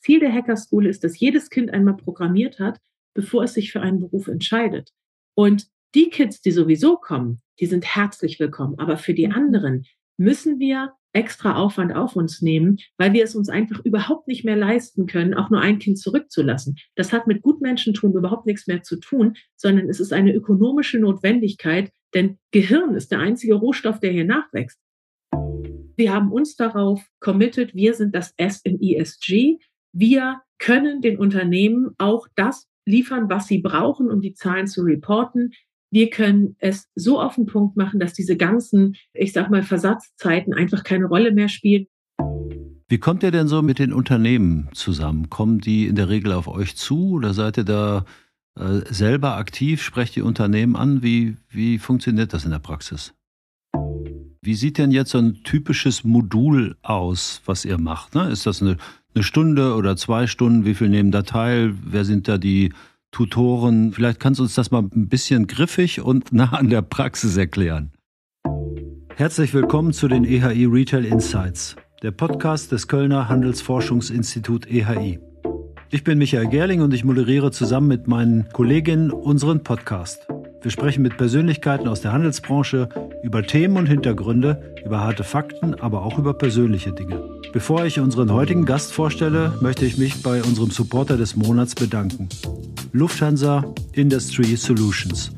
Ziel der Hacker School ist, dass jedes Kind einmal programmiert hat, bevor es sich für einen Beruf entscheidet. Und die Kids, die sowieso kommen, die sind herzlich willkommen. Aber für die anderen müssen wir extra Aufwand auf uns nehmen, weil wir es uns einfach überhaupt nicht mehr leisten können, auch nur ein Kind zurückzulassen. Das hat mit Gutmenschentum überhaupt nichts mehr zu tun, sondern es ist eine ökonomische Notwendigkeit, denn Gehirn ist der einzige Rohstoff, der hier nachwächst. Wir haben uns darauf committed, wir sind das S im ESG. Wir können den Unternehmen auch das liefern, was sie brauchen, um die Zahlen zu reporten. Wir können es so auf den Punkt machen, dass diese ganzen, ich sag mal, Versatzzeiten einfach keine Rolle mehr spielen. Wie kommt ihr denn so mit den Unternehmen zusammen? Kommen die in der Regel auf euch zu oder seid ihr da äh, selber aktiv? Sprecht ihr Unternehmen an? Wie, wie funktioniert das in der Praxis? Wie sieht denn jetzt so ein typisches Modul aus, was ihr macht? Ne? Ist das eine, eine Stunde oder zwei Stunden? Wie viel nehmen da teil? Wer sind da die Tutoren. Vielleicht kannst du uns das mal ein bisschen griffig und nah an der Praxis erklären. Herzlich willkommen zu den EHI Retail Insights, der Podcast des Kölner Handelsforschungsinstitut EHI. Ich bin Michael Gerling und ich moderiere zusammen mit meinen Kolleginnen unseren Podcast. Wir sprechen mit Persönlichkeiten aus der Handelsbranche über Themen und Hintergründe, über harte Fakten, aber auch über persönliche Dinge. Bevor ich unseren heutigen Gast vorstelle, möchte ich mich bei unserem Supporter des Monats bedanken. Lufthansa Industry Solutions.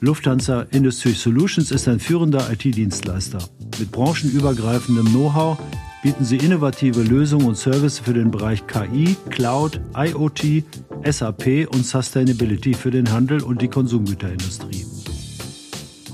Lufthansa Industry Solutions ist ein führender IT-Dienstleister. Mit branchenübergreifendem Know-how bieten sie innovative Lösungen und Services für den Bereich KI, Cloud, IoT, SAP und Sustainability für den Handel und die Konsumgüterindustrie.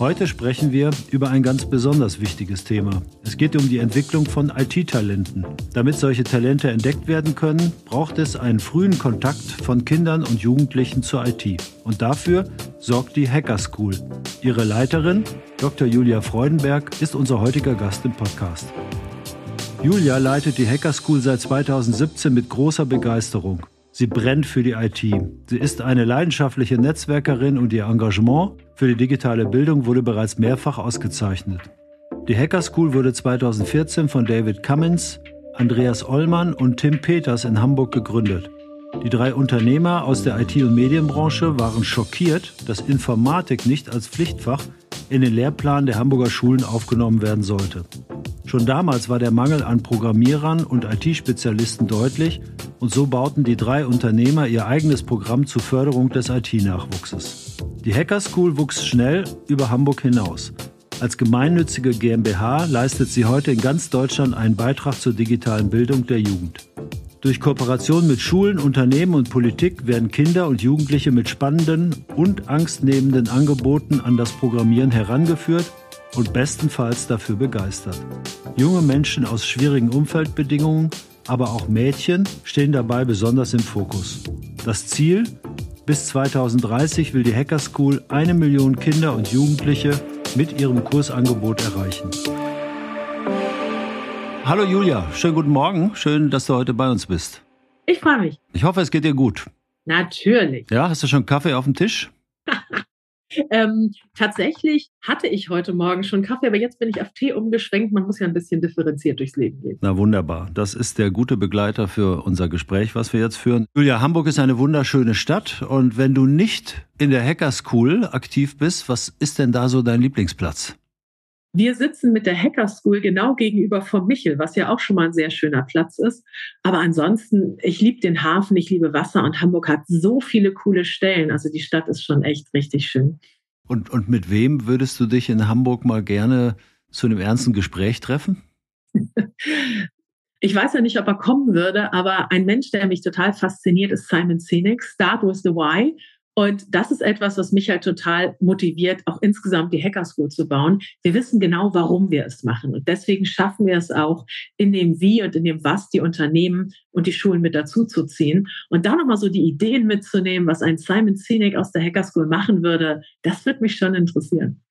Heute sprechen wir über ein ganz besonders wichtiges Thema. Es geht um die Entwicklung von IT-Talenten. Damit solche Talente entdeckt werden können, braucht es einen frühen Kontakt von Kindern und Jugendlichen zur IT. Und dafür sorgt die Hacker School. Ihre Leiterin, Dr. Julia Freudenberg, ist unser heutiger Gast im Podcast. Julia leitet die Hacker School seit 2017 mit großer Begeisterung. Sie brennt für die IT. Sie ist eine leidenschaftliche Netzwerkerin und ihr Engagement für die digitale Bildung wurde bereits mehrfach ausgezeichnet. Die Hacker School wurde 2014 von David Cummins, Andreas Ollmann und Tim Peters in Hamburg gegründet. Die drei Unternehmer aus der IT- und Medienbranche waren schockiert, dass Informatik nicht als Pflichtfach in den Lehrplan der Hamburger Schulen aufgenommen werden sollte. Schon damals war der Mangel an Programmierern und IT-Spezialisten deutlich und so bauten die drei Unternehmer ihr eigenes Programm zur Förderung des IT-Nachwuchses. Die Hacker School wuchs schnell über Hamburg hinaus. Als gemeinnützige GmbH leistet sie heute in ganz Deutschland einen Beitrag zur digitalen Bildung der Jugend. Durch Kooperation mit Schulen, Unternehmen und Politik werden Kinder und Jugendliche mit spannenden und angstnehmenden Angeboten an das Programmieren herangeführt und bestenfalls dafür begeistert. Junge Menschen aus schwierigen Umfeldbedingungen, aber auch Mädchen stehen dabei besonders im Fokus. Das Ziel? Bis 2030 will die Hacker School eine Million Kinder und Jugendliche mit ihrem Kursangebot erreichen. Hallo Julia, schönen guten Morgen. Schön, dass du heute bei uns bist. Ich freue mich. Ich hoffe, es geht dir gut. Natürlich. Ja, hast du schon Kaffee auf dem Tisch? Ähm, tatsächlich hatte ich heute Morgen schon Kaffee, aber jetzt bin ich auf Tee umgeschwenkt. Man muss ja ein bisschen differenziert durchs Leben gehen. Na wunderbar. Das ist der gute Begleiter für unser Gespräch, was wir jetzt führen. Julia, Hamburg ist eine wunderschöne Stadt. Und wenn du nicht in der Hacker School aktiv bist, was ist denn da so dein Lieblingsplatz? Wir sitzen mit der Hacker School genau gegenüber vom Michel, was ja auch schon mal ein sehr schöner Platz ist. Aber ansonsten, ich liebe den Hafen, ich liebe Wasser und Hamburg hat so viele coole Stellen. Also die Stadt ist schon echt richtig schön. Und, und mit wem würdest du dich in Hamburg mal gerne zu einem ernsten Gespräch treffen? Ich weiß ja nicht, ob er kommen würde, aber ein Mensch, der mich total fasziniert, ist Simon Sinek, Start with the Why. Und das ist etwas, was mich halt total motiviert, auch insgesamt die Hacker School zu bauen. Wir wissen genau, warum wir es machen. Und deswegen schaffen wir es auch, in dem Wie und in dem Was die Unternehmen und die Schulen mit dazu zu ziehen. Und da nochmal so die Ideen mitzunehmen, was ein Simon Sinek aus der Hacker School machen würde, das wird mich schon interessieren.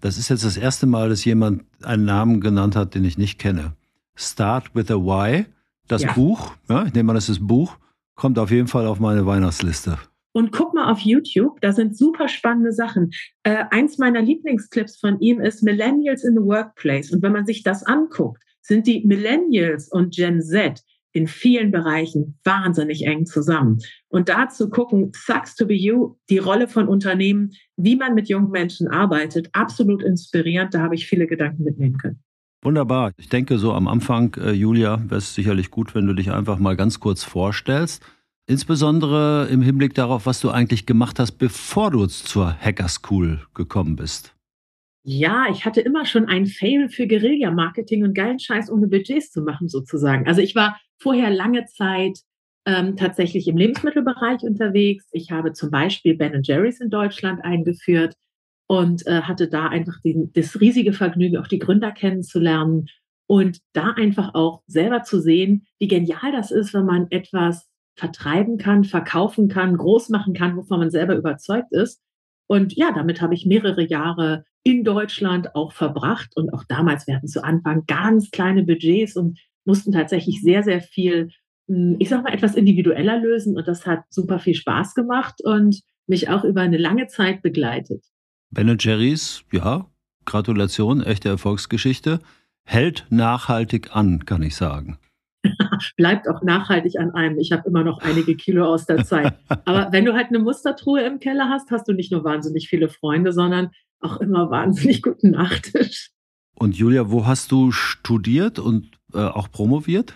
Das ist jetzt das erste Mal, dass jemand einen Namen genannt hat, den ich nicht kenne. Start with a Why. Das ja. Buch, ja, ich nehme an, das ist Buch, kommt auf jeden Fall auf meine Weihnachtsliste. Und guck mal auf YouTube, da sind super spannende Sachen. Äh, eins meiner Lieblingsclips von ihm ist Millennials in the Workplace. Und wenn man sich das anguckt, sind die Millennials und Gen Z in vielen Bereichen wahnsinnig eng zusammen. Und da zu gucken, Sucks to be you, die Rolle von Unternehmen, wie man mit jungen Menschen arbeitet, absolut inspirierend. Da habe ich viele Gedanken mitnehmen können. Wunderbar. Ich denke, so am Anfang, äh, Julia, wäre es sicherlich gut, wenn du dich einfach mal ganz kurz vorstellst. Insbesondere im Hinblick darauf, was du eigentlich gemacht hast, bevor du zur Hacker School gekommen bist. Ja, ich hatte immer schon ein Fail für Guerilla-Marketing und geilen Scheiß ohne Budgets zu machen, sozusagen. Also ich war vorher lange Zeit ähm, tatsächlich im Lebensmittelbereich unterwegs. Ich habe zum Beispiel Ben Jerry's in Deutschland eingeführt und äh, hatte da einfach den, das riesige Vergnügen, auch die Gründer kennenzulernen und da einfach auch selber zu sehen, wie genial das ist, wenn man etwas vertreiben kann, verkaufen kann, groß machen kann, wovon man selber überzeugt ist. Und ja, damit habe ich mehrere Jahre in Deutschland auch verbracht. Und auch damals, wir hatten zu Anfang ganz kleine Budgets und mussten tatsächlich sehr, sehr viel, hm, ich sag mal, etwas individueller lösen. Und das hat super viel Spaß gemacht und mich auch über eine lange Zeit begleitet. Ben Jerry's, ja, Gratulation, echte Erfolgsgeschichte. Hält nachhaltig an, kann ich sagen. Bleibt auch nachhaltig an einem. Ich habe immer noch einige Kilo aus der Zeit. Aber wenn du halt eine Mustertruhe im Keller hast, hast du nicht nur wahnsinnig viele Freunde, sondern auch immer wahnsinnig guten Nachtisch. Und Julia, wo hast du studiert und äh, auch promoviert?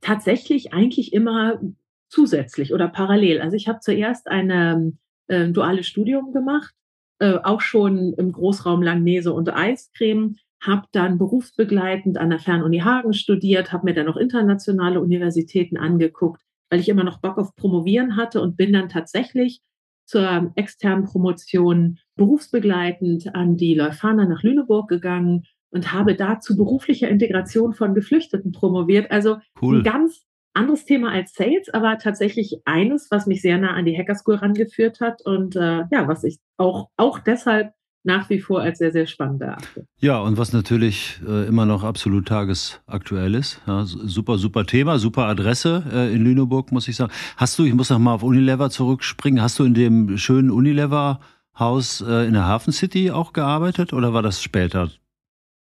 Tatsächlich eigentlich immer zusätzlich oder parallel. Also ich habe zuerst ein äh, duales Studium gemacht, äh, auch schon im Großraum Langnese und Eiscreme, habe dann berufsbegleitend an der Fernuni Hagen studiert, habe mir dann noch internationale Universitäten angeguckt, weil ich immer noch Bock auf Promovieren hatte und bin dann tatsächlich zur externen Promotion berufsbegleitend an die Leuphana nach Lüneburg gegangen und habe dazu beruflicher Integration von Geflüchteten promoviert. Also cool. ein ganz anderes Thema als Sales, aber tatsächlich eines, was mich sehr nah an die Hacker School rangeführt hat und äh, ja, was ich auch, auch deshalb nach wie vor als sehr, sehr spannend erachte. Ja, und was natürlich äh, immer noch absolut tagesaktuell ist. Ja, super, super Thema, super Adresse äh, in Lüneburg, muss ich sagen. Hast du, ich muss noch mal auf Unilever zurückspringen, hast du in dem schönen Unilever-Haus äh, in der Hafen City auch gearbeitet oder war das später?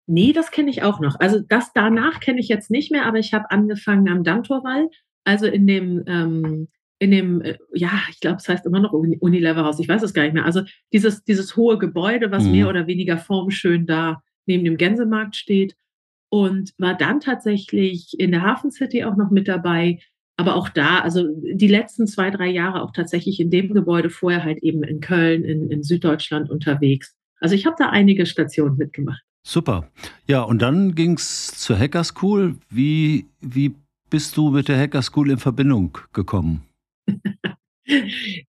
Nee, das kenne ich auch noch. Also das danach kenne ich jetzt nicht mehr, aber ich habe angefangen am Dammtorwall, also in dem ähm, in dem, äh, ja, ich glaube, es heißt immer noch Unilever-Haus, ich weiß es gar nicht mehr. Also dieses, dieses hohe Gebäude, was mhm. mehr oder weniger formschön da neben dem Gänsemarkt steht und war dann tatsächlich in der Hafen City auch noch mit dabei. Aber auch da, also die letzten zwei, drei Jahre auch tatsächlich in dem Gebäude, vorher halt eben in Köln, in, in Süddeutschland unterwegs. Also ich habe da einige Stationen mitgemacht. Super. Ja, und dann ging es zur Hacker School. Wie, wie bist du mit der Hacker School in Verbindung gekommen?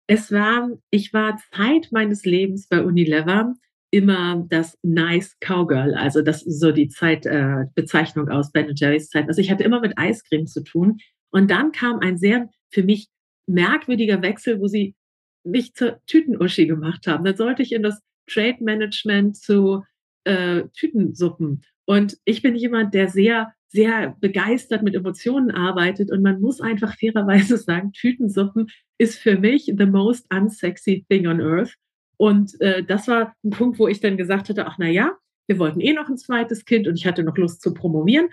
es war, ich war Zeit meines Lebens bei Unilever immer das Nice Cowgirl, also das ist so die Zeitbezeichnung äh, aus Ben Jerry's Zeit. Also ich hatte immer mit Eiscreme zu tun. Und dann kam ein sehr für mich merkwürdiger Wechsel, wo sie mich zur Tütenuschi gemacht haben. Dann sollte ich in das Trade Management zu äh, Tütensuppen. Und ich bin jemand, der sehr sehr begeistert mit Emotionen arbeitet. Und man muss einfach fairerweise sagen, Tütensuppen ist für mich the most unsexy thing on earth. Und äh, das war ein Punkt, wo ich dann gesagt hatte, ach na ja, wir wollten eh noch ein zweites Kind und ich hatte noch Lust zu promovieren.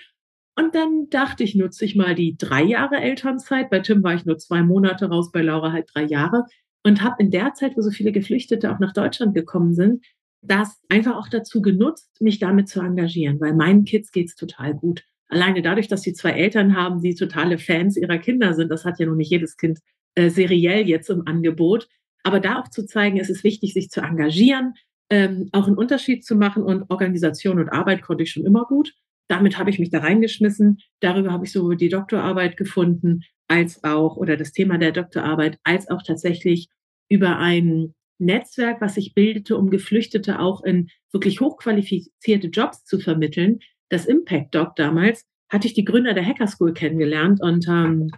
Und dann dachte ich, nutze ich mal die drei Jahre Elternzeit. Bei Tim war ich nur zwei Monate raus, bei Laura halt drei Jahre. Und habe in der Zeit, wo so viele Geflüchtete auch nach Deutschland gekommen sind, das einfach auch dazu genutzt, mich damit zu engagieren, weil meinen Kids geht's total gut alleine dadurch, dass sie zwei Eltern haben, die totale Fans ihrer Kinder sind, das hat ja noch nicht jedes Kind äh, seriell jetzt im Angebot. Aber da auch zu zeigen, es ist wichtig, sich zu engagieren, ähm, auch einen Unterschied zu machen und Organisation und Arbeit konnte ich schon immer gut. Damit habe ich mich da reingeschmissen. Darüber habe ich sowohl die Doktorarbeit gefunden, als auch, oder das Thema der Doktorarbeit, als auch tatsächlich über ein Netzwerk, was sich bildete, um Geflüchtete auch in wirklich hochqualifizierte Jobs zu vermitteln, das Impact Doc damals, hatte ich die Gründer der Hacker School kennengelernt und ähm,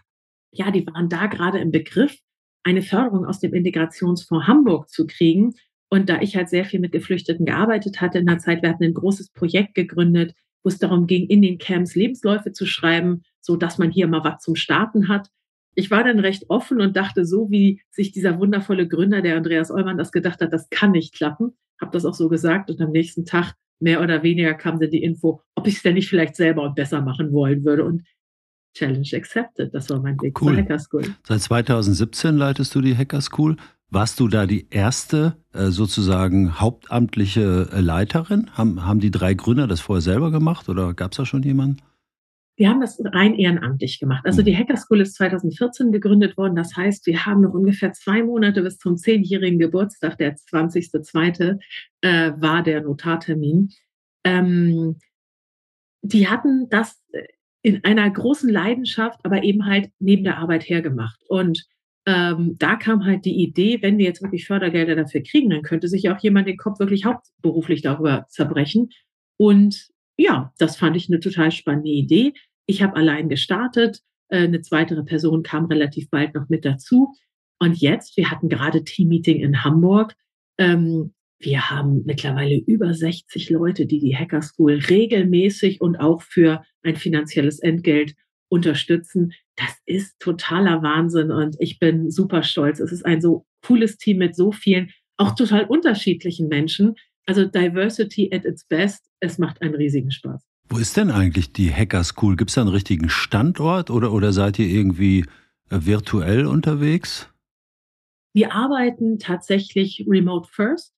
ja, die waren da gerade im Begriff, eine Förderung aus dem Integrationsfonds Hamburg zu kriegen. Und da ich halt sehr viel mit Geflüchteten gearbeitet hatte in der Zeit, wir hatten ein großes Projekt gegründet, wo es darum ging, in den Camps Lebensläufe zu schreiben, so dass man hier mal was zum Starten hat. Ich war dann recht offen und dachte, so wie sich dieser wundervolle Gründer, der Andreas Eumann, das gedacht hat, das kann nicht klappen, habe das auch so gesagt. Und am nächsten Tag mehr oder weniger kam dann die Info, ob ich es denn nicht vielleicht selber und besser machen wollen würde. Und Challenge accepted. Das war mein Weg cool. zur Hacker School. Seit 2017 leitest du die Hacker School. Warst du da die erste äh, sozusagen hauptamtliche äh, Leiterin? Haben, haben die drei Gründer das vorher selber gemacht oder gab es da schon jemanden? Wir haben das rein ehrenamtlich gemacht. Also die Hacker School ist 2014 gegründet worden. Das heißt, wir haben noch ungefähr zwei Monate bis zum zehnjährigen Geburtstag, der 20.02. Äh, war der Notartermin. Ähm, die hatten das in einer großen Leidenschaft, aber eben halt neben der Arbeit hergemacht. Und ähm, da kam halt die Idee, wenn wir jetzt wirklich Fördergelder dafür kriegen, dann könnte sich auch jemand den Kopf wirklich hauptberuflich darüber zerbrechen. Und ja, das fand ich eine total spannende Idee. Ich habe allein gestartet. Äh, eine zweite Person kam relativ bald noch mit dazu. Und jetzt, wir hatten gerade Teammeeting in Hamburg. Ähm, wir haben mittlerweile über 60 Leute, die die Hacker School regelmäßig und auch für ein finanzielles Entgelt unterstützen. Das ist totaler Wahnsinn und ich bin super stolz. Es ist ein so cooles Team mit so vielen, auch total unterschiedlichen Menschen. Also Diversity at its best. Es macht einen riesigen Spaß. Wo ist denn eigentlich die Hacker School? Gibt es da einen richtigen Standort oder, oder seid ihr irgendwie äh, virtuell unterwegs? Wir arbeiten tatsächlich remote first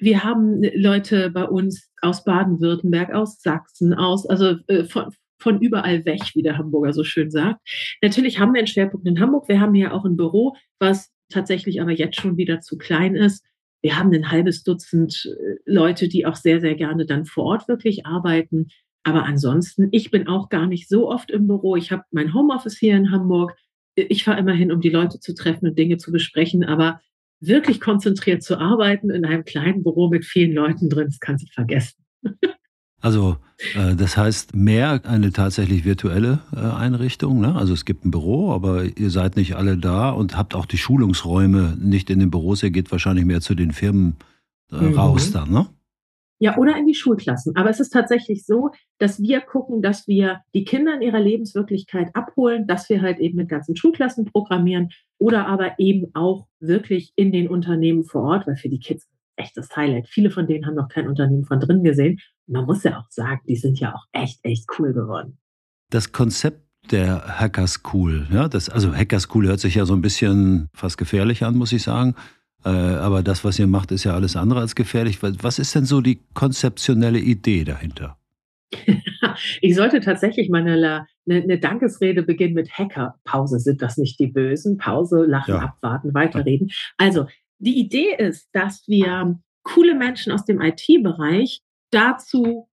wir haben Leute bei uns aus Baden-Württemberg, aus Sachsen, aus, also äh, von, von überall weg, wie der Hamburger so schön sagt. Natürlich haben wir einen Schwerpunkt in Hamburg. Wir haben hier auch ein Büro, was tatsächlich aber jetzt schon wieder zu klein ist. Wir haben ein halbes Dutzend äh, Leute, die auch sehr, sehr gerne dann vor Ort wirklich arbeiten. Aber ansonsten, ich bin auch gar nicht so oft im Büro. Ich habe mein Homeoffice hier in Hamburg. Ich fahre immer hin, um die Leute zu treffen und Dinge zu besprechen. Aber wirklich konzentriert zu arbeiten in einem kleinen Büro mit vielen Leuten drin, das kannst du vergessen. Also äh, das heißt mehr eine tatsächlich virtuelle äh, Einrichtung. Ne? Also es gibt ein Büro, aber ihr seid nicht alle da und habt auch die Schulungsräume nicht in den Büros. Ihr geht wahrscheinlich mehr zu den Firmen äh, mhm. raus dann, ne? Ja, oder in die Schulklassen. Aber es ist tatsächlich so, dass wir gucken, dass wir die Kinder in ihrer Lebenswirklichkeit abholen, dass wir halt eben mit ganzen Schulklassen programmieren oder aber eben auch wirklich in den Unternehmen vor Ort, weil für die Kids echt das Highlight. Viele von denen haben noch kein Unternehmen von drin gesehen. Man muss ja auch sagen, die sind ja auch echt, echt cool geworden. Das Konzept der Hacker School, ja, das, also Hacker School hört sich ja so ein bisschen fast gefährlich an, muss ich sagen. Äh, aber das, was ihr macht, ist ja alles andere als gefährlich. Was ist denn so die konzeptionelle Idee dahinter? ich sollte tatsächlich meine eine, eine Dankesrede beginnen mit Hacker. Pause sind das nicht die Bösen. Pause, lachen, ja. abwarten, weiterreden. Also, die Idee ist, dass wir coole Menschen aus dem IT-Bereich dazu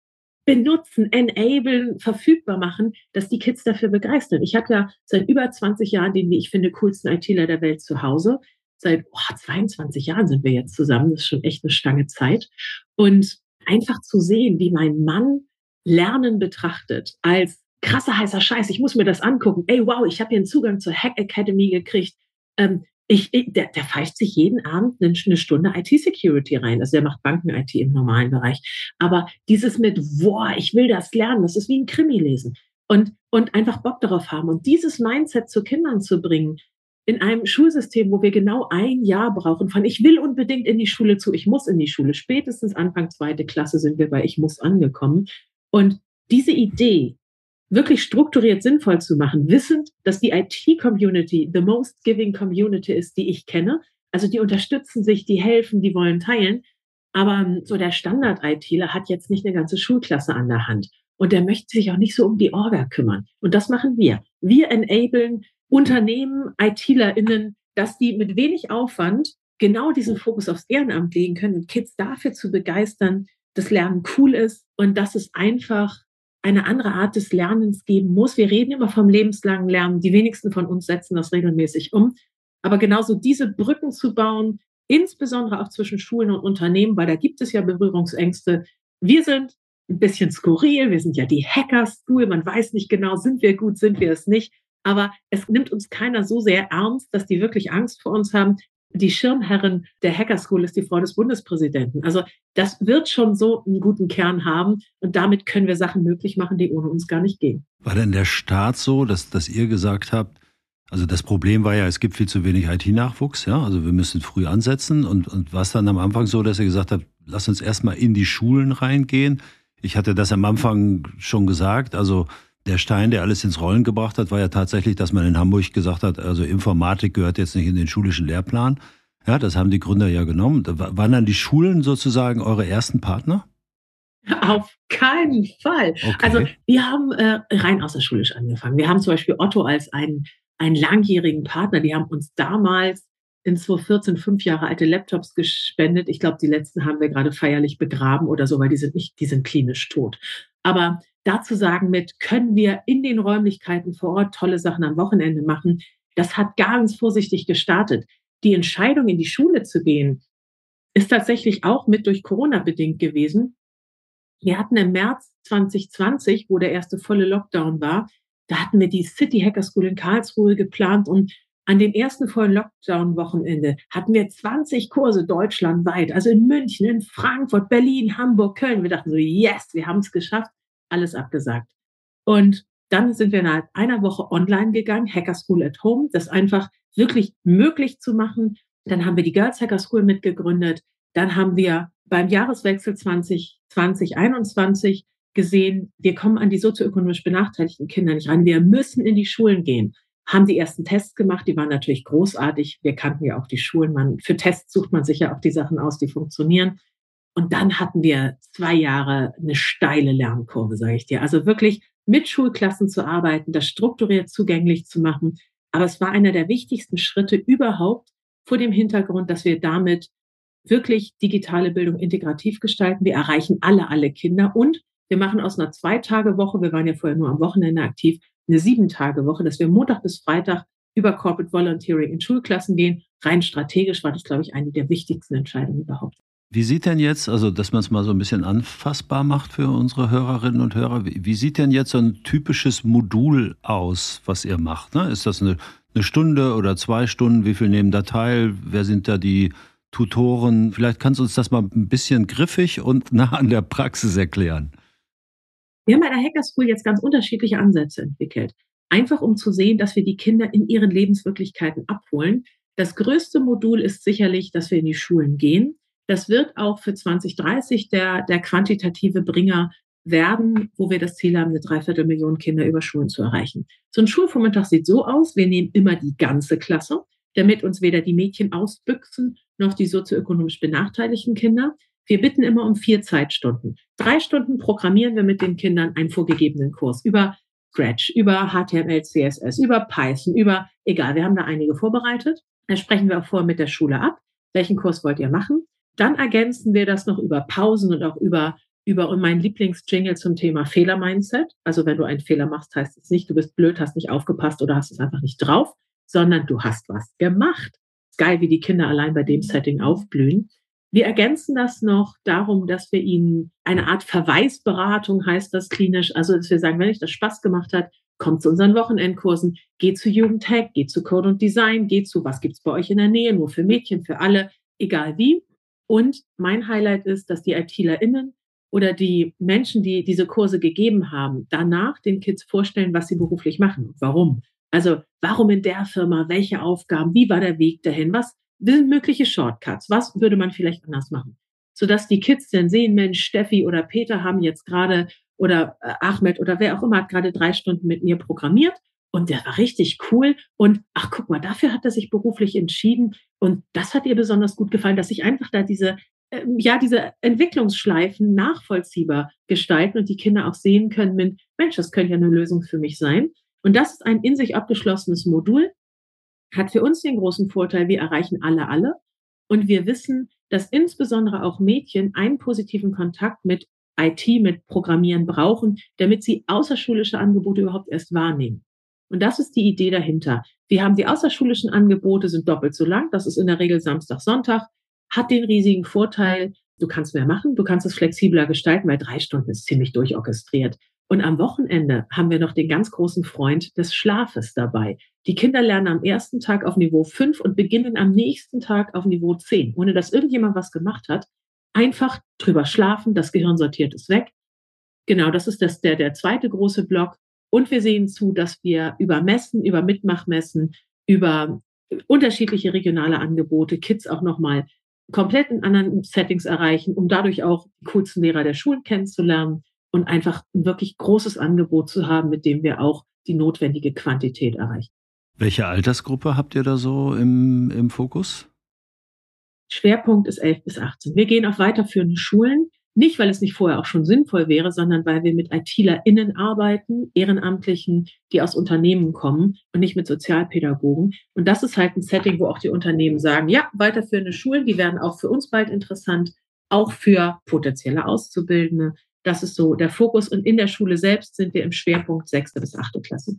benutzen, enablen, verfügbar machen, dass die Kids dafür begeistern. Ich habe ja seit über 20 Jahren den, wie ich finde, coolsten ITler der Welt zu Hause seit oh, 22 Jahren sind wir jetzt zusammen. Das ist schon echt eine Stange Zeit. Und einfach zu sehen, wie mein Mann Lernen betrachtet als krasser heißer Scheiß. Ich muss mir das angucken. Ey, wow, ich habe hier einen Zugang zur Hack Academy gekriegt. Ähm, ich, ich, der, der pfeift sich jeden Abend eine, eine Stunde IT-Security rein. Also der macht Banken-IT im normalen Bereich. Aber dieses mit, boah, ich will das lernen, das ist wie ein Krimi lesen. Und, und einfach Bock darauf haben. Und dieses Mindset zu Kindern zu bringen, in einem Schulsystem, wo wir genau ein Jahr brauchen von ich will unbedingt in die Schule zu, ich muss in die Schule. Spätestens Anfang zweite Klasse sind wir bei ich muss angekommen. Und diese Idee wirklich strukturiert sinnvoll zu machen, wissend, dass die IT-Community the most giving community ist, die ich kenne. Also die unterstützen sich, die helfen, die wollen teilen. Aber so der Standard-ITler hat jetzt nicht eine ganze Schulklasse an der Hand. Und der möchte sich auch nicht so um die Orga kümmern. Und das machen wir. Wir enablen Unternehmen, ITlerInnen, dass die mit wenig Aufwand genau diesen Fokus aufs Ehrenamt legen können und Kids dafür zu begeistern, dass Lernen cool ist und dass es einfach eine andere Art des Lernens geben muss. Wir reden immer vom lebenslangen Lernen. Die wenigsten von uns setzen das regelmäßig um. Aber genauso diese Brücken zu bauen, insbesondere auch zwischen Schulen und Unternehmen, weil da gibt es ja Berührungsängste. Wir sind ein bisschen skurril. Wir sind ja die Hacker-School. Man weiß nicht genau, sind wir gut, sind wir es nicht. Aber es nimmt uns keiner so sehr ernst, dass die wirklich Angst vor uns haben. Die Schirmherrin der Hacker School ist die Frau des Bundespräsidenten. Also das wird schon so einen guten Kern haben und damit können wir Sachen möglich machen, die ohne uns gar nicht gehen. War denn der Start so, dass, dass ihr gesagt habt, also das Problem war ja, es gibt viel zu wenig IT-Nachwuchs, ja, also wir müssen früh ansetzen und, und war es dann am Anfang so, dass ihr gesagt habt, lass uns erstmal in die Schulen reingehen. Ich hatte das am Anfang schon gesagt, also der Stein, der alles ins Rollen gebracht hat, war ja tatsächlich, dass man in Hamburg gesagt hat, also Informatik gehört jetzt nicht in den schulischen Lehrplan. Ja, das haben die Gründer ja genommen. Waren dann die Schulen sozusagen eure ersten Partner? Auf keinen Fall. Okay. Also wir haben äh, rein außerschulisch angefangen. Wir haben zum Beispiel Otto als einen, einen langjährigen Partner. Die haben uns damals in 2014 fünf Jahre alte Laptops gespendet. Ich glaube, die letzten haben wir gerade feierlich begraben oder so, weil die sind nicht, die sind klinisch tot. Aber dazu sagen mit, können wir in den Räumlichkeiten vor Ort tolle Sachen am Wochenende machen, das hat ganz vorsichtig gestartet. Die Entscheidung, in die Schule zu gehen, ist tatsächlich auch mit durch Corona bedingt gewesen. Wir hatten im März 2020, wo der erste volle Lockdown war, da hatten wir die City Hacker School in Karlsruhe geplant und an dem ersten vollen Lockdown-Wochenende hatten wir 20 Kurse deutschlandweit, also in München, in Frankfurt, Berlin, Hamburg, Köln. Wir dachten so, yes, wir haben es geschafft, alles abgesagt. Und dann sind wir innerhalb einer Woche online gegangen, Hacker School at Home, das einfach wirklich möglich zu machen. Dann haben wir die Girls Hacker School mitgegründet. Dann haben wir beim Jahreswechsel 2020, 2021 gesehen, wir kommen an die sozioökonomisch benachteiligten Kinder nicht ran. Wir müssen in die Schulen gehen. Haben die ersten Tests gemacht, die waren natürlich großartig. Wir kannten ja auch die Schulen. Man, für Tests sucht man sich ja auch die Sachen aus, die funktionieren. Und dann hatten wir zwei Jahre eine steile Lernkurve, sage ich dir. Also wirklich mit Schulklassen zu arbeiten, das strukturiert zugänglich zu machen. Aber es war einer der wichtigsten Schritte überhaupt vor dem Hintergrund, dass wir damit wirklich digitale Bildung integrativ gestalten. Wir erreichen alle, alle Kinder und wir machen aus einer Zwei-Tage-Woche, wir waren ja vorher nur am Wochenende aktiv, eine Sieben-Tage-Woche, dass wir Montag bis Freitag über Corporate Volunteering in Schulklassen gehen. Rein strategisch war das, glaube ich, eine der wichtigsten Entscheidungen überhaupt. Wie sieht denn jetzt, also dass man es mal so ein bisschen anfassbar macht für unsere Hörerinnen und Hörer, wie, wie sieht denn jetzt so ein typisches Modul aus, was ihr macht? Ne? Ist das eine, eine Stunde oder zwei Stunden? Wie viel nehmen da teil? Wer sind da die Tutoren? Vielleicht kannst du uns das mal ein bisschen griffig und nah an der Praxis erklären. Wir haben bei der Hacker School jetzt ganz unterschiedliche Ansätze entwickelt. Einfach um zu sehen, dass wir die Kinder in ihren Lebenswirklichkeiten abholen. Das größte Modul ist sicherlich, dass wir in die Schulen gehen. Das wird auch für 2030 der, der quantitative Bringer werden, wo wir das Ziel haben, eine Dreiviertelmillion Kinder über Schulen zu erreichen. So ein Schulvormittag sieht so aus, wir nehmen immer die ganze Klasse, damit uns weder die Mädchen ausbüchsen noch die sozioökonomisch benachteiligten Kinder. Wir bitten immer um vier Zeitstunden. Drei Stunden programmieren wir mit den Kindern einen vorgegebenen Kurs über Scratch, über HTML, CSS, über Python, über, egal, wir haben da einige vorbereitet. Da sprechen wir auch vorher mit der Schule ab. Welchen Kurs wollt ihr machen? Dann ergänzen wir das noch über Pausen und auch über, über mein Lieblingsjingle zum Thema Fehler-Mindset. Also wenn du einen Fehler machst, heißt es nicht, du bist blöd, hast nicht aufgepasst oder hast es einfach nicht drauf, sondern du hast was gemacht. Geil, wie die Kinder allein bei dem Setting aufblühen. Wir ergänzen das noch darum, dass wir ihnen eine Art Verweisberatung heißt das klinisch, also dass wir sagen, wenn euch das Spaß gemacht hat, kommt zu unseren Wochenendkursen, geht zu Jugendhack, geht zu Code und Design, geht zu, was gibt's bei euch in der Nähe, nur für Mädchen, für alle, egal wie. Und mein Highlight ist, dass die ITlerInnen oder die Menschen, die diese Kurse gegeben haben, danach den Kids vorstellen, was sie beruflich machen und warum. Also warum in der Firma, welche Aufgaben, wie war der Weg dahin, was sind mögliche Shortcuts? Was würde man vielleicht anders machen? Sodass die Kids dann sehen, Mensch, Steffi oder Peter haben jetzt gerade oder äh, Ahmed oder wer auch immer hat gerade drei Stunden mit mir programmiert und der war richtig cool und ach guck mal, dafür hat er sich beruflich entschieden und das hat ihr besonders gut gefallen, dass ich einfach da diese äh, ja diese Entwicklungsschleifen nachvollziehbar gestalten und die Kinder auch sehen können, mit, Mensch, das könnte ja eine Lösung für mich sein. Und das ist ein in sich abgeschlossenes Modul, hat für uns den großen Vorteil, wir erreichen alle alle und wir wissen, dass insbesondere auch Mädchen einen positiven Kontakt mit IT, mit Programmieren brauchen, damit sie außerschulische Angebote überhaupt erst wahrnehmen. Und das ist die Idee dahinter. Wir haben die außerschulischen Angebote, sind doppelt so lang. Das ist in der Regel Samstag, Sonntag. Hat den riesigen Vorteil, du kannst mehr machen, du kannst es flexibler gestalten, weil drei Stunden ist ziemlich durchorchestriert. Und am Wochenende haben wir noch den ganz großen Freund des Schlafes dabei. Die Kinder lernen am ersten Tag auf Niveau 5 und beginnen am nächsten Tag auf Niveau 10, ohne dass irgendjemand was gemacht hat. Einfach drüber schlafen, das Gehirn sortiert es weg. Genau, das ist das, der, der zweite große Block. Und wir sehen zu, dass wir über Messen, über Mitmachmessen, über unterschiedliche regionale Angebote Kids auch nochmal komplett in anderen Settings erreichen, um dadurch auch die coolsten Lehrer der Schulen kennenzulernen und einfach ein wirklich großes Angebot zu haben, mit dem wir auch die notwendige Quantität erreichen. Welche Altersgruppe habt ihr da so im, im Fokus? Schwerpunkt ist 11 bis 18. Wir gehen auf weiterführende Schulen, nicht weil es nicht vorher auch schon sinnvoll wäre, sondern weil wir mit ITlerInnen arbeiten, Ehrenamtlichen, die aus Unternehmen kommen und nicht mit Sozialpädagogen. Und das ist halt ein Setting, wo auch die Unternehmen sagen, ja, weiterführende Schulen, die werden auch für uns bald interessant, auch für potenzielle Auszubildende. Das ist so der Fokus. Und in der Schule selbst sind wir im Schwerpunkt sechste bis achte Klasse.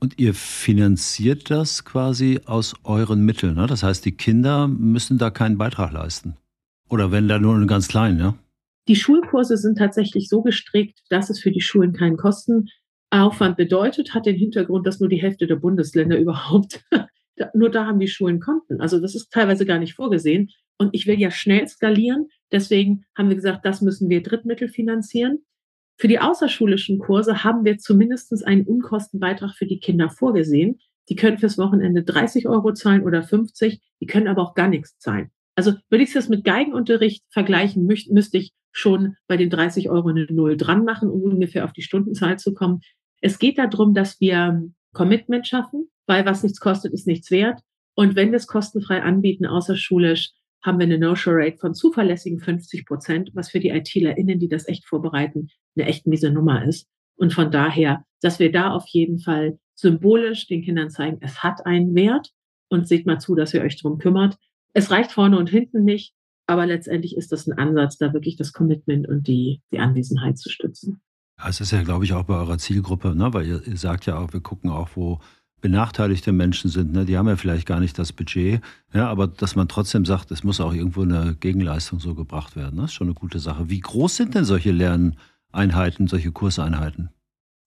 Und ihr finanziert das quasi aus euren Mitteln. Ne? Das heißt, die Kinder müssen da keinen Beitrag leisten. Oder wenn da nur einen ganz kleinen, ja? Die Schulkurse sind tatsächlich so gestrickt, dass es für die Schulen keinen Kostenaufwand bedeutet, hat den Hintergrund, dass nur die Hälfte der Bundesländer überhaupt, nur da haben die Schulen Konten. Also das ist teilweise gar nicht vorgesehen. Und ich will ja schnell skalieren. Deswegen haben wir gesagt, das müssen wir Drittmittel finanzieren. Für die außerschulischen Kurse haben wir zumindest einen Unkostenbeitrag für die Kinder vorgesehen. Die können fürs Wochenende 30 Euro zahlen oder 50, die können aber auch gar nichts zahlen. Also würde ich das mit Geigenunterricht vergleichen, müsste, ich schon bei den 30 Euro eine Null dran machen, um ungefähr auf die Stundenzahl zu kommen. Es geht darum, dass wir Commitment schaffen, weil was nichts kostet, ist nichts wert. Und wenn wir es kostenfrei anbieten, außerschulisch, haben wir eine No-Show-Rate von zuverlässigen 50 Prozent, was für die ITlerInnen, die das echt vorbereiten, eine echt miese Nummer ist. Und von daher, dass wir da auf jeden Fall symbolisch den Kindern zeigen, es hat einen Wert und seht mal zu, dass ihr euch drum kümmert. Es reicht vorne und hinten nicht, aber letztendlich ist das ein Ansatz, da wirklich das Commitment und die, die Anwesenheit zu stützen. Ja, es ist ja, glaube ich, auch bei eurer Zielgruppe, ne? weil ihr, ihr sagt ja auch, wir gucken auch, wo benachteiligte Menschen sind. Ne? Die haben ja vielleicht gar nicht das Budget, ja, aber dass man trotzdem sagt, es muss auch irgendwo eine Gegenleistung so gebracht werden, das ist schon eine gute Sache. Wie groß sind denn solche Lerneinheiten, solche Kurseinheiten?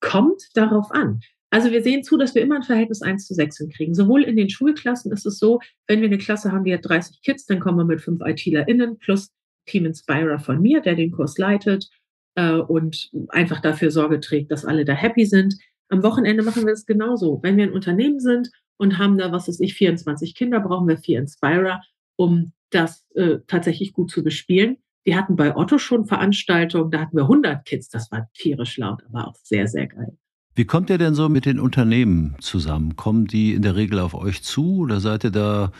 Kommt darauf an. Also wir sehen zu, dass wir immer ein Verhältnis 1 zu 6 hinkriegen. Sowohl in den Schulklassen ist es so, wenn wir eine Klasse haben, die hat 30 Kids, dann kommen wir mit fünf ITlerInnen plus Team Inspirer von mir, der den Kurs leitet äh, und einfach dafür Sorge trägt, dass alle da happy sind. Am Wochenende machen wir es genauso. Wenn wir ein Unternehmen sind und haben da, was weiß ich, 24 Kinder, brauchen wir vier Inspirer, um das äh, tatsächlich gut zu bespielen. Wir hatten bei Otto schon Veranstaltungen, da hatten wir 100 Kids, das war tierisch laut, aber auch sehr, sehr geil. Wie kommt ihr denn so mit den Unternehmen zusammen? Kommen die in der Regel auf euch zu oder seid ihr da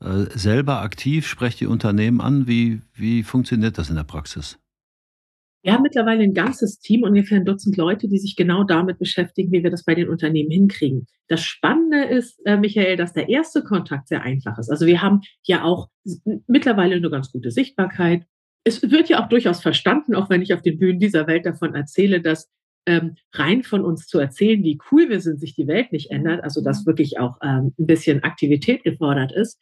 äh, selber aktiv? Sprecht die Unternehmen an? Wie, wie funktioniert das in der Praxis? Wir haben mittlerweile ein ganzes Team, ungefähr ein Dutzend Leute, die sich genau damit beschäftigen, wie wir das bei den Unternehmen hinkriegen. Das Spannende ist, äh, Michael, dass der erste Kontakt sehr einfach ist. Also wir haben ja auch mittlerweile eine ganz gute Sichtbarkeit. Es wird ja auch durchaus verstanden, auch wenn ich auf den Bühnen dieser Welt davon erzähle, dass ähm, rein von uns zu erzählen, wie cool wir sind, sich die Welt nicht ändert, also dass wirklich auch ähm, ein bisschen Aktivität gefordert ist.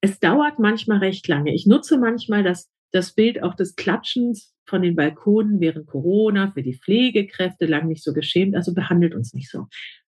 Es dauert manchmal recht lange. Ich nutze manchmal das, das Bild auch des Klatschens von den Balkonen während Corona für die Pflegekräfte lang nicht so geschämt. Also behandelt uns nicht so.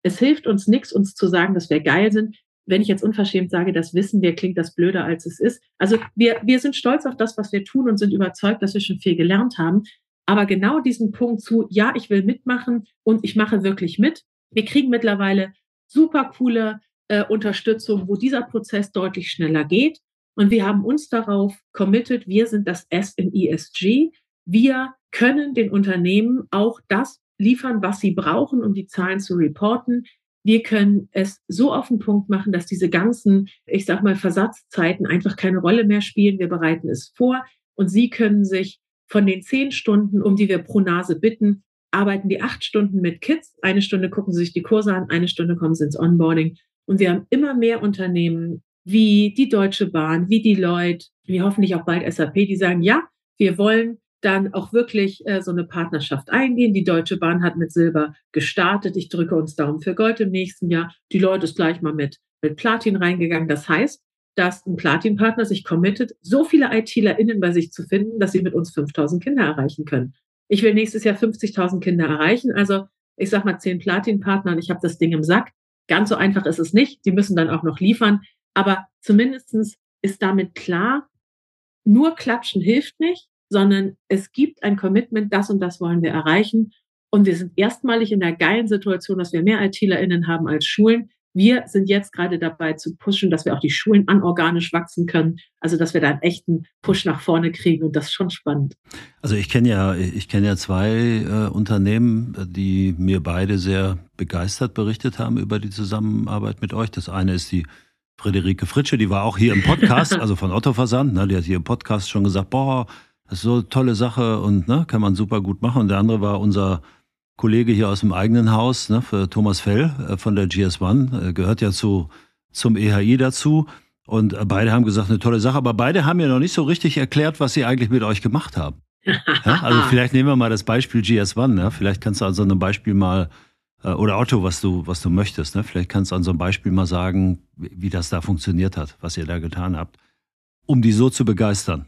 Es hilft uns nichts, uns zu sagen, dass wir geil sind. Wenn ich jetzt unverschämt sage, das wissen wir, klingt das blöder, als es ist. Also wir, wir sind stolz auf das, was wir tun und sind überzeugt, dass wir schon viel gelernt haben. Aber genau diesen Punkt zu, ja, ich will mitmachen und ich mache wirklich mit. Wir kriegen mittlerweile super coole äh, Unterstützung, wo dieser Prozess deutlich schneller geht. Und wir haben uns darauf committed, wir sind das S im ESG. Wir können den Unternehmen auch das liefern, was sie brauchen, um die Zahlen zu reporten. Wir können es so auf den Punkt machen, dass diese ganzen, ich sag mal, Versatzzeiten einfach keine Rolle mehr spielen. Wir bereiten es vor und Sie können sich von den zehn Stunden, um die wir pro Nase bitten, arbeiten die acht Stunden mit Kids. Eine Stunde gucken Sie sich die Kurse an, eine Stunde kommen Sie ins Onboarding. Und wir haben immer mehr Unternehmen wie die Deutsche Bahn, wie die Leute, wie hoffentlich auch bald SAP, die sagen, ja, wir wollen dann auch wirklich äh, so eine Partnerschaft eingehen. Die Deutsche Bahn hat mit Silber gestartet. Ich drücke uns Daumen für Gold im nächsten Jahr. Die Leute ist gleich mal mit, mit Platin reingegangen. Das heißt, dass ein Platin-Partner sich committet, so viele ITlerInnen bei sich zu finden, dass sie mit uns 5000 Kinder erreichen können. Ich will nächstes Jahr 50.000 Kinder erreichen. Also ich sag mal zehn Platin-Partner und ich habe das Ding im Sack. Ganz so einfach ist es nicht. Die müssen dann auch noch liefern. Aber zumindestens ist damit klar, nur klatschen hilft nicht sondern es gibt ein Commitment, das und das wollen wir erreichen. Und wir sind erstmalig in der geilen Situation, dass wir mehr ITlerInnen haben als Schulen. Wir sind jetzt gerade dabei zu pushen, dass wir auch die Schulen anorganisch wachsen können. Also, dass wir da einen echten Push nach vorne kriegen und das ist schon spannend. Also, ich kenne ja, ich kenne ja zwei äh, Unternehmen, die mir beide sehr begeistert berichtet haben über die Zusammenarbeit mit euch. Das eine ist die Friederike Fritsche, die war auch hier im Podcast, also von Otto Versand, ne, die hat hier im Podcast schon gesagt, boah, das ist so eine tolle Sache und ne, kann man super gut machen. Und der andere war unser Kollege hier aus dem eigenen Haus, ne, für Thomas Fell äh, von der GS1, äh, gehört ja zu, zum EHI dazu. Und äh, beide haben gesagt, eine tolle Sache, aber beide haben ja noch nicht so richtig erklärt, was sie eigentlich mit euch gemacht haben. Ja, also vielleicht nehmen wir mal das Beispiel GS1. Ne? Vielleicht kannst du an so einem Beispiel mal, oder Otto, was du, was du möchtest, ne? vielleicht kannst du an so einem Beispiel mal sagen, wie das da funktioniert hat, was ihr da getan habt, um die so zu begeistern.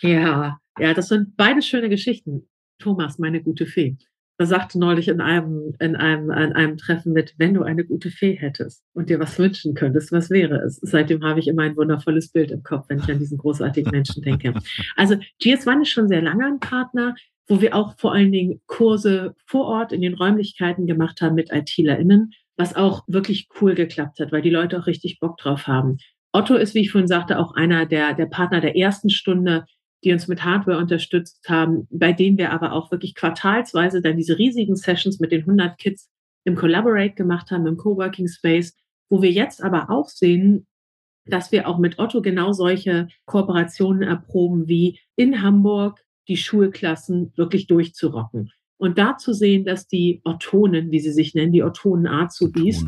Ja, ja, das sind beide schöne Geschichten. Thomas, meine gute Fee da sagte neulich in einem, in einem, in einem Treffen mit, wenn du eine gute Fee hättest und dir was wünschen könntest, was wäre es? Seitdem habe ich immer ein wundervolles Bild im Kopf, wenn ich an diesen großartigen Menschen denke. Also GS1 ist schon sehr lange ein Partner, wo wir auch vor allen Dingen Kurse vor Ort in den Räumlichkeiten gemacht haben mit ITlerInnen, was auch wirklich cool geklappt hat, weil die Leute auch richtig Bock drauf haben. Otto ist, wie ich vorhin sagte, auch einer der, der Partner der ersten Stunde, die uns mit Hardware unterstützt haben, bei denen wir aber auch wirklich quartalsweise dann diese riesigen Sessions mit den 100 Kids im Collaborate gemacht haben, im Coworking Space, wo wir jetzt aber auch sehen, dass wir auch mit Otto genau solche Kooperationen erproben, wie in Hamburg die Schulklassen wirklich durchzurocken. Und da zu sehen, dass die Ottonen, wie sie sich nennen, die Ottonen Azubis,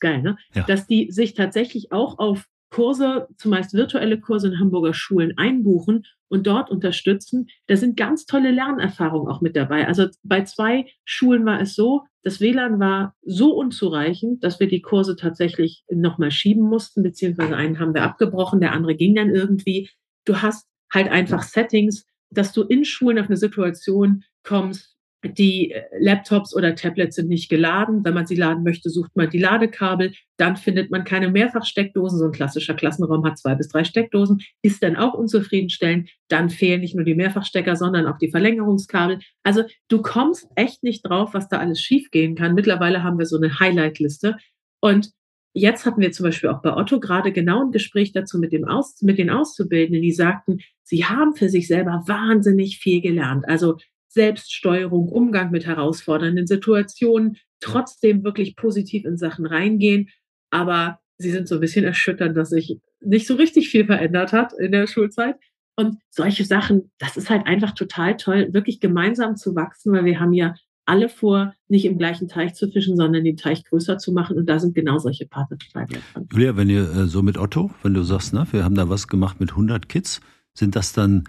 geil, ne? Ja. Dass die sich tatsächlich auch auf Kurse, zumeist virtuelle Kurse in Hamburger Schulen einbuchen und dort unterstützen. Da sind ganz tolle Lernerfahrungen auch mit dabei. Also bei zwei Schulen war es so, das WLAN war so unzureichend, dass wir die Kurse tatsächlich nochmal schieben mussten, beziehungsweise einen haben wir abgebrochen, der andere ging dann irgendwie. Du hast halt einfach Settings, dass du in Schulen auf eine Situation kommst, die äh, Laptops oder Tablets sind nicht geladen. Wenn man sie laden möchte, sucht man die Ladekabel. Dann findet man keine Mehrfachsteckdosen. So ein klassischer Klassenraum hat zwei bis drei Steckdosen. Ist dann auch unzufriedenstellend. Dann fehlen nicht nur die Mehrfachstecker, sondern auch die Verlängerungskabel. Also du kommst echt nicht drauf, was da alles schiefgehen kann. Mittlerweile haben wir so eine Highlight-Liste. Und jetzt hatten wir zum Beispiel auch bei Otto gerade genau ein Gespräch dazu mit, dem Aus, mit den Auszubildenden, die sagten, sie haben für sich selber wahnsinnig viel gelernt. Also Selbststeuerung, Umgang mit herausfordernden Situationen, trotzdem wirklich positiv in Sachen reingehen. Aber sie sind so ein bisschen erschüttert, dass sich nicht so richtig viel verändert hat in der Schulzeit. Und solche Sachen, das ist halt einfach total toll, wirklich gemeinsam zu wachsen, weil wir haben ja alle vor, nicht im gleichen Teich zu fischen, sondern den Teich größer zu machen. Und da sind genau solche Partner total. Julia, wenn ihr äh, so mit Otto, wenn du sagst, na, wir haben da was gemacht mit 100 Kids, sind das dann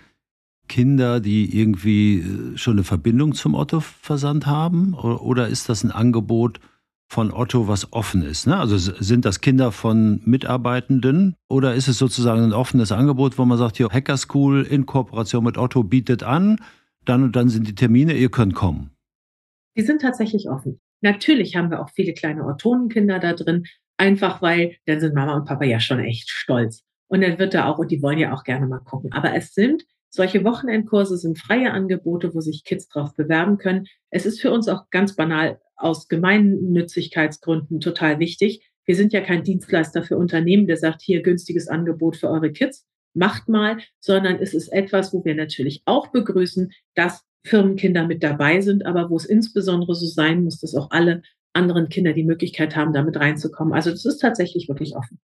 Kinder, die irgendwie äh, schon eine Verbindung zum Otto-Versand haben? Oder ist das ein Angebot von Otto, was offen ist? Ne? Also sind das Kinder von Mitarbeitenden oder ist es sozusagen ein offenes Angebot, wo man sagt, hier Hacker School in Kooperation mit Otto bietet an, dann und dann sind die Termine, ihr könnt kommen? Die sind tatsächlich offen. Natürlich haben wir auch viele kleine Ottonenkinder da drin, einfach weil dann sind Mama und Papa ja schon echt stolz. Und dann wird da auch, und die wollen ja auch gerne mal gucken. Aber es sind solche Wochenendkurse sind freie Angebote, wo sich Kids drauf bewerben können. Es ist für uns auch ganz banal aus Gemeinnützigkeitsgründen total wichtig. Wir sind ja kein Dienstleister für Unternehmen, der sagt, hier günstiges Angebot für eure Kids, macht mal, sondern es ist etwas, wo wir natürlich auch begrüßen, dass Firmenkinder mit dabei sind, aber wo es insbesondere so sein muss, dass auch alle anderen Kinder die Möglichkeit haben, damit reinzukommen. Also das ist tatsächlich wirklich offen.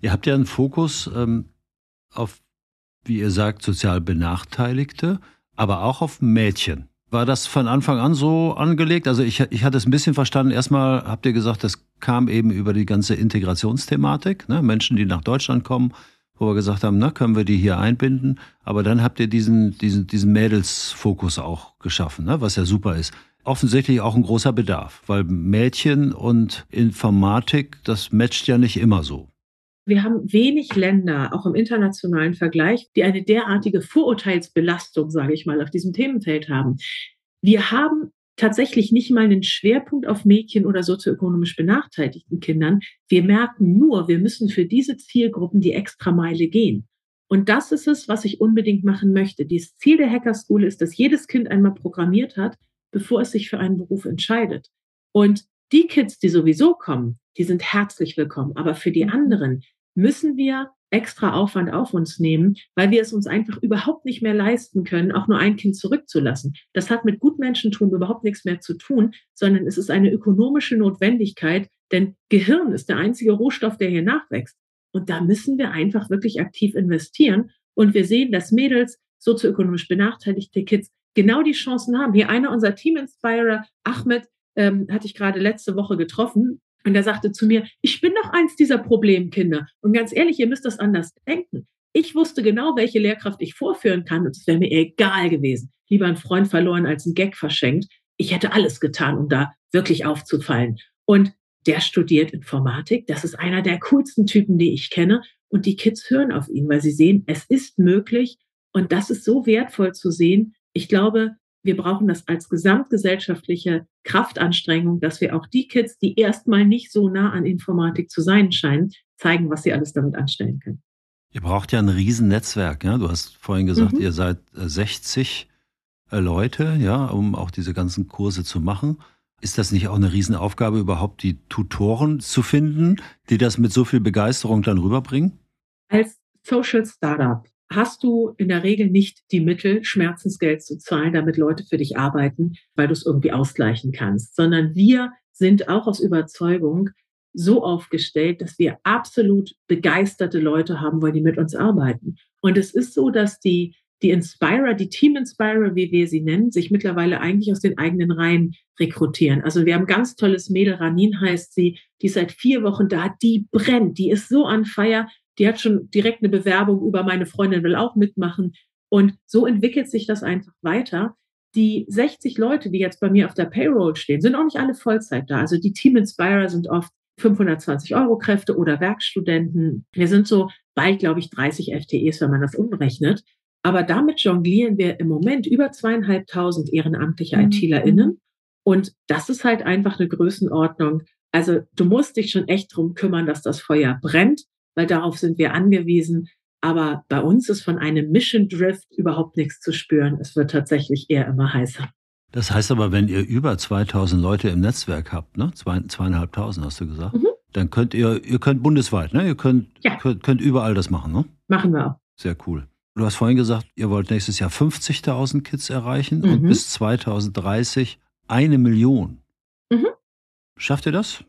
Ihr habt ja einen Fokus ähm, auf wie ihr sagt, sozial Benachteiligte, aber auch auf Mädchen. War das von Anfang an so angelegt? Also ich, ich hatte es ein bisschen verstanden. Erstmal habt ihr gesagt, das kam eben über die ganze Integrationsthematik. Ne? Menschen, die nach Deutschland kommen, wo wir gesagt haben, na, können wir die hier einbinden? Aber dann habt ihr diesen, diesen, diesen Mädelsfokus auch geschaffen, ne? was ja super ist. Offensichtlich auch ein großer Bedarf, weil Mädchen und Informatik, das matcht ja nicht immer so. Wir haben wenig Länder, auch im internationalen Vergleich, die eine derartige Vorurteilsbelastung, sage ich mal, auf diesem Themenfeld haben. Wir haben tatsächlich nicht mal einen Schwerpunkt auf Mädchen oder sozioökonomisch benachteiligten Kindern. Wir merken nur, wir müssen für diese Zielgruppen die Extrameile gehen. Und das ist es, was ich unbedingt machen möchte. Das Ziel der Hacker School ist, dass jedes Kind einmal programmiert hat, bevor es sich für einen Beruf entscheidet. Und die Kids, die sowieso kommen, die sind herzlich willkommen. Aber für die anderen müssen wir extra Aufwand auf uns nehmen, weil wir es uns einfach überhaupt nicht mehr leisten können, auch nur ein Kind zurückzulassen. Das hat mit Gutmenschentum überhaupt nichts mehr zu tun, sondern es ist eine ökonomische Notwendigkeit, denn Gehirn ist der einzige Rohstoff, der hier nachwächst. Und da müssen wir einfach wirklich aktiv investieren. Und wir sehen, dass Mädels, sozioökonomisch benachteiligte Kids, genau die Chancen haben. Hier einer unserer Team Inspirer, Ahmed, ähm, hatte ich gerade letzte Woche getroffen. Und er sagte zu mir, ich bin doch eins dieser Problemkinder. Und ganz ehrlich, ihr müsst das anders denken. Ich wusste genau, welche Lehrkraft ich vorführen kann. Und es wäre mir egal gewesen. Lieber einen Freund verloren als einen Gag verschenkt. Ich hätte alles getan, um da wirklich aufzufallen. Und der studiert Informatik. Das ist einer der coolsten Typen, die ich kenne. Und die Kids hören auf ihn, weil sie sehen, es ist möglich. Und das ist so wertvoll zu sehen. Ich glaube, wir brauchen das als gesamtgesellschaftliche Kraftanstrengung, dass wir auch die Kids, die erstmal nicht so nah an Informatik zu sein scheinen, zeigen, was sie alles damit anstellen können. Ihr braucht ja ein Riesennetzwerk, ja. Du hast vorhin gesagt, mhm. ihr seid 60 äh, Leute, ja, um auch diese ganzen Kurse zu machen. Ist das nicht auch eine Riesenaufgabe, überhaupt die Tutoren zu finden, die das mit so viel Begeisterung dann rüberbringen? Als Social Startup hast du in der Regel nicht die Mittel, Schmerzensgeld zu zahlen, damit Leute für dich arbeiten, weil du es irgendwie ausgleichen kannst, sondern wir sind auch aus Überzeugung so aufgestellt, dass wir absolut begeisterte Leute haben wollen, die mit uns arbeiten. Und es ist so, dass die, die Inspirer, die Team Inspirer, wie wir sie nennen, sich mittlerweile eigentlich aus den eigenen Reihen rekrutieren. Also wir haben ganz tolles Mädel, Ranin heißt sie, die ist seit vier Wochen da, die brennt, die ist so an Feier, die hat schon direkt eine Bewerbung über meine Freundin will auch mitmachen. Und so entwickelt sich das einfach weiter. Die 60 Leute, die jetzt bei mir auf der Payroll stehen, sind auch nicht alle Vollzeit da. Also die Team Inspirer sind oft 520 Euro Kräfte oder Werkstudenten. Wir sind so bald, glaube ich, 30 FTEs, wenn man das umrechnet. Aber damit jonglieren wir im Moment über zweieinhalbtausend ehrenamtliche mhm. ITlerInnen. Und das ist halt einfach eine Größenordnung. Also du musst dich schon echt drum kümmern, dass das Feuer brennt weil darauf sind wir angewiesen. Aber bei uns ist von einem Mission Drift überhaupt nichts zu spüren. Es wird tatsächlich eher immer heißer. Das heißt aber, wenn ihr über 2000 Leute im Netzwerk habt, ne? Zwei, zweieinhalbtausend hast du gesagt, mhm. dann könnt ihr, ihr könnt bundesweit, ne? Ihr könnt, ja. könnt, könnt überall das machen, ne? Machen wir auch. Sehr cool. Du hast vorhin gesagt, ihr wollt nächstes Jahr 50.000 Kids erreichen mhm. und bis 2030 eine Million. Mhm. Schafft ihr das? Das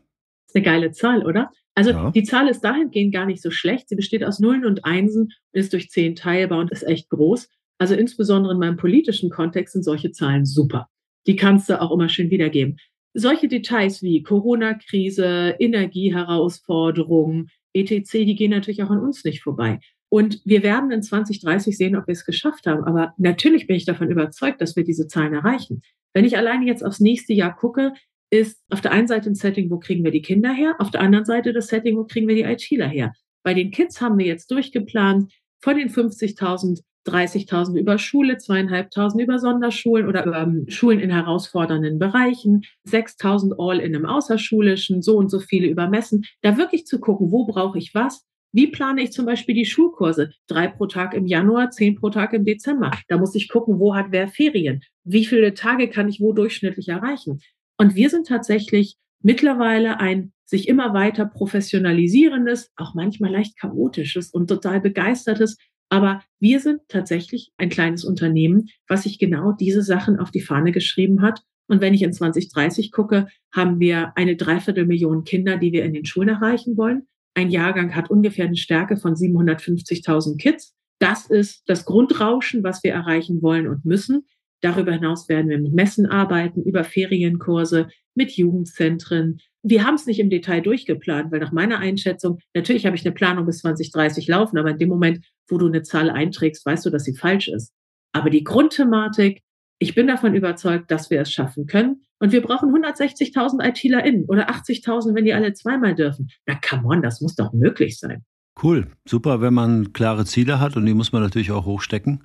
ist eine geile Zahl, oder? Also ja. die Zahl ist dahingehend gar nicht so schlecht. Sie besteht aus Nullen und Einsen und ist durch zehn teilbar und ist echt groß. Also insbesondere in meinem politischen Kontext sind solche Zahlen super. Die kannst du auch immer schön wiedergeben. Solche Details wie Corona-Krise, Energieherausforderungen, etc., die gehen natürlich auch an uns nicht vorbei. Und wir werden in 2030 sehen, ob wir es geschafft haben. Aber natürlich bin ich davon überzeugt, dass wir diese Zahlen erreichen. Wenn ich alleine jetzt aufs nächste Jahr gucke, ist auf der einen Seite ein Setting, wo kriegen wir die Kinder her, auf der anderen Seite das Setting, wo kriegen wir die ITler her. Bei den Kids haben wir jetzt durchgeplant, von den 50.000 30.000 über Schule, zweieinhalbtausend über Sonderschulen oder über ähm, Schulen in herausfordernden Bereichen, 6.000 all in einem außerschulischen, so und so viele über Messen. Da wirklich zu gucken, wo brauche ich was? Wie plane ich zum Beispiel die Schulkurse? Drei pro Tag im Januar, zehn pro Tag im Dezember. Da muss ich gucken, wo hat wer Ferien? Wie viele Tage kann ich wo durchschnittlich erreichen? Und wir sind tatsächlich mittlerweile ein sich immer weiter professionalisierendes, auch manchmal leicht chaotisches und total begeistertes. Aber wir sind tatsächlich ein kleines Unternehmen, was sich genau diese Sachen auf die Fahne geschrieben hat. Und wenn ich in 2030 gucke, haben wir eine Dreiviertelmillion Kinder, die wir in den Schulen erreichen wollen. Ein Jahrgang hat ungefähr eine Stärke von 750.000 Kids. Das ist das Grundrauschen, was wir erreichen wollen und müssen. Darüber hinaus werden wir mit Messen arbeiten, über Ferienkurse, mit Jugendzentren. Wir haben es nicht im Detail durchgeplant, weil nach meiner Einschätzung, natürlich habe ich eine Planung bis 2030 laufen, aber in dem Moment, wo du eine Zahl einträgst, weißt du, dass sie falsch ist. Aber die Grundthematik, ich bin davon überzeugt, dass wir es schaffen können. Und wir brauchen 160.000 ITlerInnen oder 80.000, wenn die alle zweimal dürfen. Na, come on, das muss doch möglich sein. Cool, super, wenn man klare Ziele hat und die muss man natürlich auch hochstecken.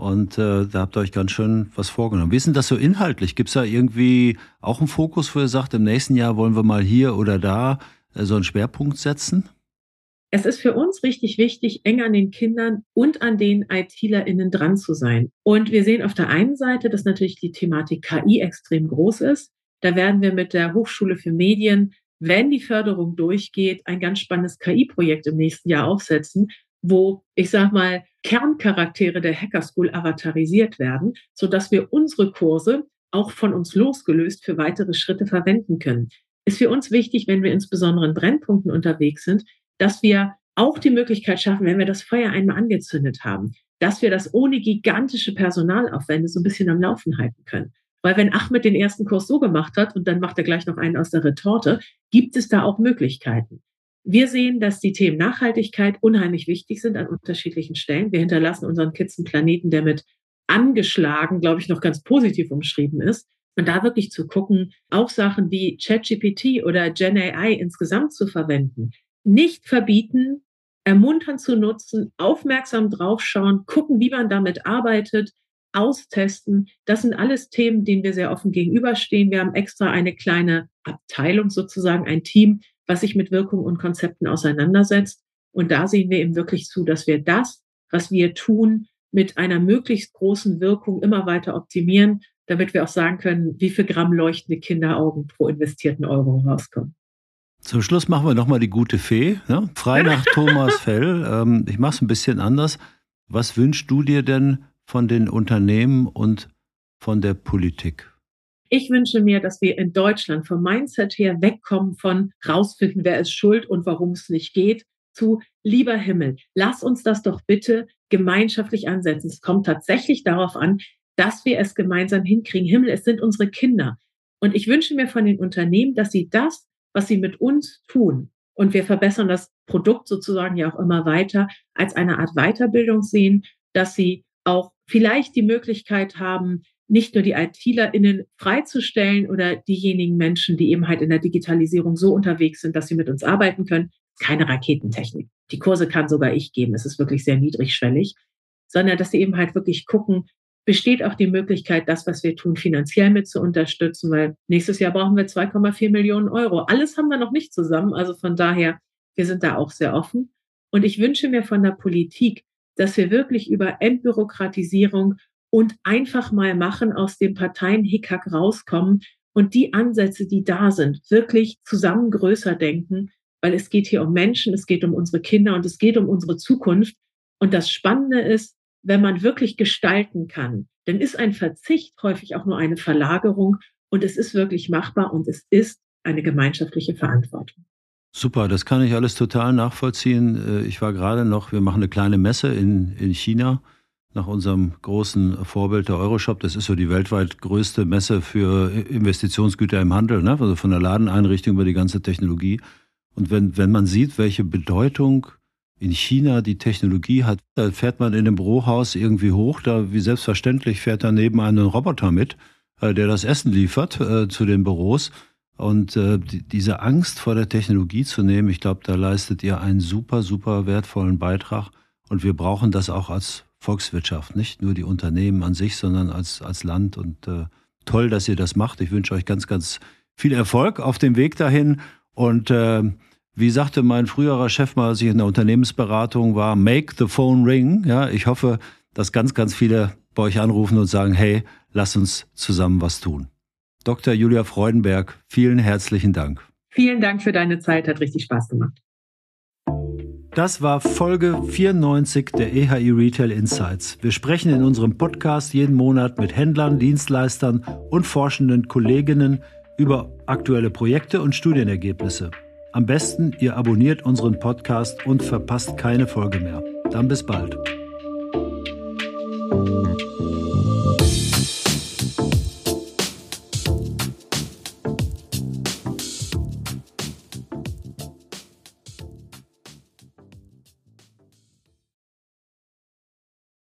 Und äh, da habt ihr euch ganz schön was vorgenommen. Wie ist denn das so inhaltlich? Gibt es da irgendwie auch einen Fokus, wo ihr sagt, im nächsten Jahr wollen wir mal hier oder da äh, so einen Schwerpunkt setzen? Es ist für uns richtig wichtig, eng an den Kindern und an den ITlerInnen dran zu sein. Und wir sehen auf der einen Seite, dass natürlich die Thematik KI extrem groß ist. Da werden wir mit der Hochschule für Medien, wenn die Förderung durchgeht, ein ganz spannendes KI-Projekt im nächsten Jahr aufsetzen, wo ich sag mal Kerncharaktere der Hacker School avatarisiert werden, so dass wir unsere Kurse auch von uns losgelöst für weitere Schritte verwenden können. Ist für uns wichtig, wenn wir insbesondere in Brennpunkten unterwegs sind, dass wir auch die Möglichkeit schaffen, wenn wir das Feuer einmal angezündet haben, dass wir das ohne gigantische Personalaufwände so ein bisschen am Laufen halten können. Weil wenn Ahmed den ersten Kurs so gemacht hat und dann macht er gleich noch einen aus der Retorte, gibt es da auch Möglichkeiten. Wir sehen, dass die Themen Nachhaltigkeit unheimlich wichtig sind an unterschiedlichen Stellen. Wir hinterlassen unseren Kids einen Planeten, der mit angeschlagen, glaube ich, noch ganz positiv umschrieben ist. Und da wirklich zu gucken, auch Sachen wie ChatGPT oder GenAI insgesamt zu verwenden. Nicht verbieten, ermuntern zu nutzen, aufmerksam draufschauen, gucken, wie man damit arbeitet, austesten. Das sind alles Themen, denen wir sehr offen gegenüberstehen. Wir haben extra eine kleine Abteilung sozusagen, ein Team, was sich mit Wirkungen und Konzepten auseinandersetzt. Und da sehen wir eben wirklich zu, dass wir das, was wir tun, mit einer möglichst großen Wirkung immer weiter optimieren, damit wir auch sagen können, wie viel Gramm leuchtende Kinderaugen pro investierten Euro rauskommen. Zum Schluss machen wir nochmal die gute Fee. Ne? Frei nach Thomas Fell. Ähm, ich mache es ein bisschen anders. Was wünschst du dir denn von den Unternehmen und von der Politik? Ich wünsche mir, dass wir in Deutschland vom Mindset her wegkommen von rausfinden, wer ist schuld und warum es nicht geht, zu lieber Himmel, lass uns das doch bitte gemeinschaftlich ansetzen. Es kommt tatsächlich darauf an, dass wir es gemeinsam hinkriegen. Himmel, es sind unsere Kinder. Und ich wünsche mir von den Unternehmen, dass sie das, was sie mit uns tun, und wir verbessern das Produkt sozusagen ja auch immer weiter, als eine Art Weiterbildung sehen, dass sie auch vielleicht die Möglichkeit haben, nicht nur die ITlerInnen freizustellen oder diejenigen Menschen, die eben halt in der Digitalisierung so unterwegs sind, dass sie mit uns arbeiten können. Keine Raketentechnik. Die Kurse kann sogar ich geben. Es ist wirklich sehr niedrigschwellig, sondern dass sie eben halt wirklich gucken, besteht auch die Möglichkeit, das, was wir tun, finanziell mit zu unterstützen, weil nächstes Jahr brauchen wir 2,4 Millionen Euro. Alles haben wir noch nicht zusammen. Also von daher, wir sind da auch sehr offen. Und ich wünsche mir von der Politik, dass wir wirklich über Entbürokratisierung und einfach mal machen aus dem Parteien-Hickhack rauskommen und die Ansätze, die da sind, wirklich zusammen größer denken, weil es geht hier um Menschen, es geht um unsere Kinder und es geht um unsere Zukunft. Und das Spannende ist, wenn man wirklich gestalten kann, dann ist ein Verzicht häufig auch nur eine Verlagerung und es ist wirklich machbar und es ist eine gemeinschaftliche Verantwortung. Super, das kann ich alles total nachvollziehen. Äh, ich war gerade noch, wir machen eine kleine Messe in, in China nach unserem großen Vorbild der Euroshop. Das ist so die weltweit größte Messe für Investitionsgüter im Handel, ne? also von der Ladeneinrichtung über die ganze Technologie. Und wenn, wenn man sieht, welche Bedeutung in China die Technologie hat, da fährt man in einem Bürohaus irgendwie hoch, da wie selbstverständlich fährt da neben einem Roboter mit, äh, der das Essen liefert äh, zu den Büros. Und äh, die, diese Angst vor der Technologie zu nehmen, ich glaube, da leistet ihr einen super, super wertvollen Beitrag. Und wir brauchen das auch als Volkswirtschaft, nicht nur die Unternehmen an sich, sondern als, als Land. Und äh, toll, dass ihr das macht. Ich wünsche euch ganz, ganz viel Erfolg auf dem Weg dahin. Und äh, wie sagte mein früherer Chef mal, als ich in der Unternehmensberatung war, make the phone ring. Ja, ich hoffe, dass ganz, ganz viele bei euch anrufen und sagen, hey, lass uns zusammen was tun. Dr. Julia Freudenberg, vielen herzlichen Dank. Vielen Dank für deine Zeit, hat richtig Spaß gemacht. Das war Folge 94 der EHI Retail Insights. Wir sprechen in unserem Podcast jeden Monat mit Händlern, Dienstleistern und forschenden Kolleginnen über aktuelle Projekte und Studienergebnisse. Am besten, ihr abonniert unseren Podcast und verpasst keine Folge mehr. Dann bis bald.